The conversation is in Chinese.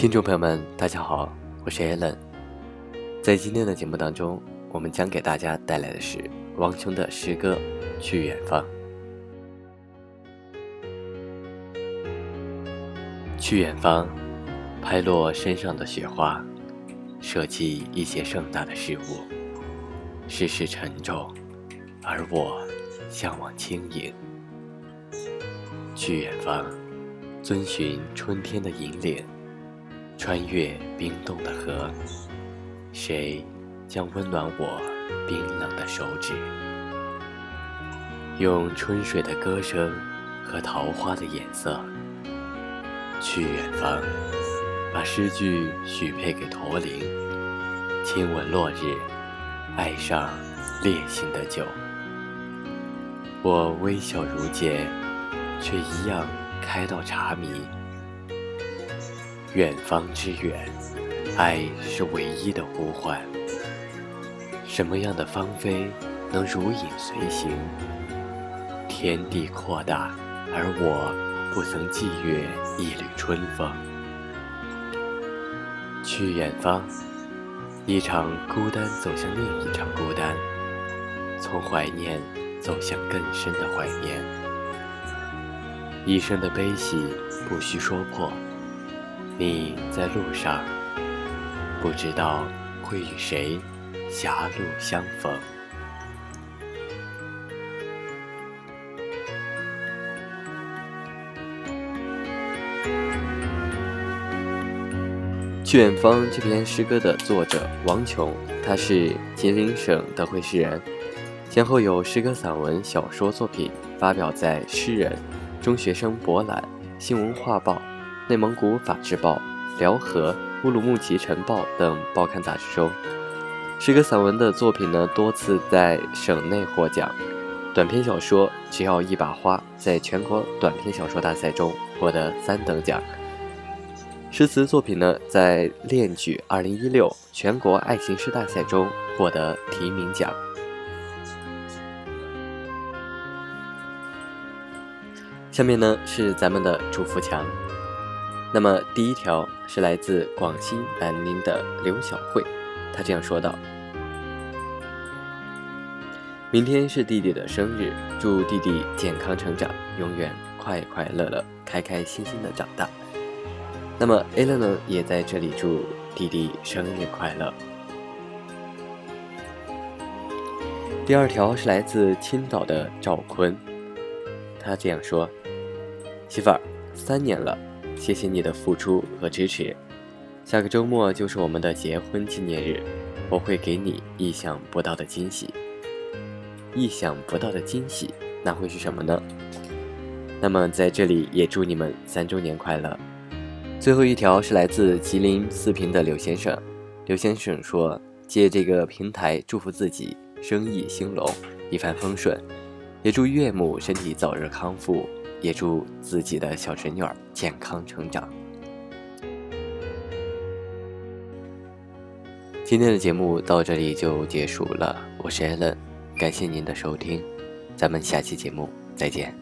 听众朋友们，大家好，我是 Allen。在今天的节目当中，我们将给大家带来的是王琼的诗歌《去远方》。去远方，拍落身上的雪花，舍弃一些盛大的事物。世事沉重，而我向往轻盈。去远方，遵循春天的引领，穿越冰冻的河。谁将温暖我冰冷的手指？用春水的歌声和桃花的颜色。去远方，把诗句许配给驼铃，亲吻落日，爱上烈性的酒。我微笑如芥，却一样开到荼蘼。远方之远，爱是唯一的呼唤。什么样的芳菲能如影随形？天地扩大，而我。不曾寄阅一缕春风，去远方，一场孤单走向另一场孤单，从怀念走向更深的怀念。一生的悲喜不需说破，你在路上，不知道会与谁狭路相逢。去远方这篇诗歌的作者王琼，他是吉林省德惠市人，先后有诗歌、散文、小说作品发表在《诗人》《中学生博览》《新文化报》《内蒙古法制报》《辽河》《乌鲁木齐晨报》等报刊杂志中。诗歌、散文的作品呢，多次在省内获奖。短篇小说《只要一把花》在全国短篇小说大赛中获得三等奖。诗词作品呢，在恋曲二零一六全国爱情诗大赛中获得提名奖。下面呢是咱们的祝福墙。那么第一条是来自广西南宁的刘小慧，她这样说道：“明天是弟弟的生日，祝弟弟健康成长，永远快快乐乐、开开心心的长大。”那么 a l a 呢，也在这里祝弟弟生日快乐。第二条是来自青岛的赵坤，他这样说：“媳妇儿，三年了，谢谢你的付出和支持。下个周末就是我们的结婚纪念日，我会给你意想不到的惊喜。意想不到的惊喜，那会是什么呢？那么在这里也祝你们三周年快乐。”最后一条是来自吉林四平的刘先生，刘先生说：“借这个平台祝福自己生意兴隆，一帆风顺，也祝岳母身体早日康复，也祝自己的小侄女儿健康成长。”今天的节目到这里就结束了，我是 Allen，感谢您的收听，咱们下期节目再见。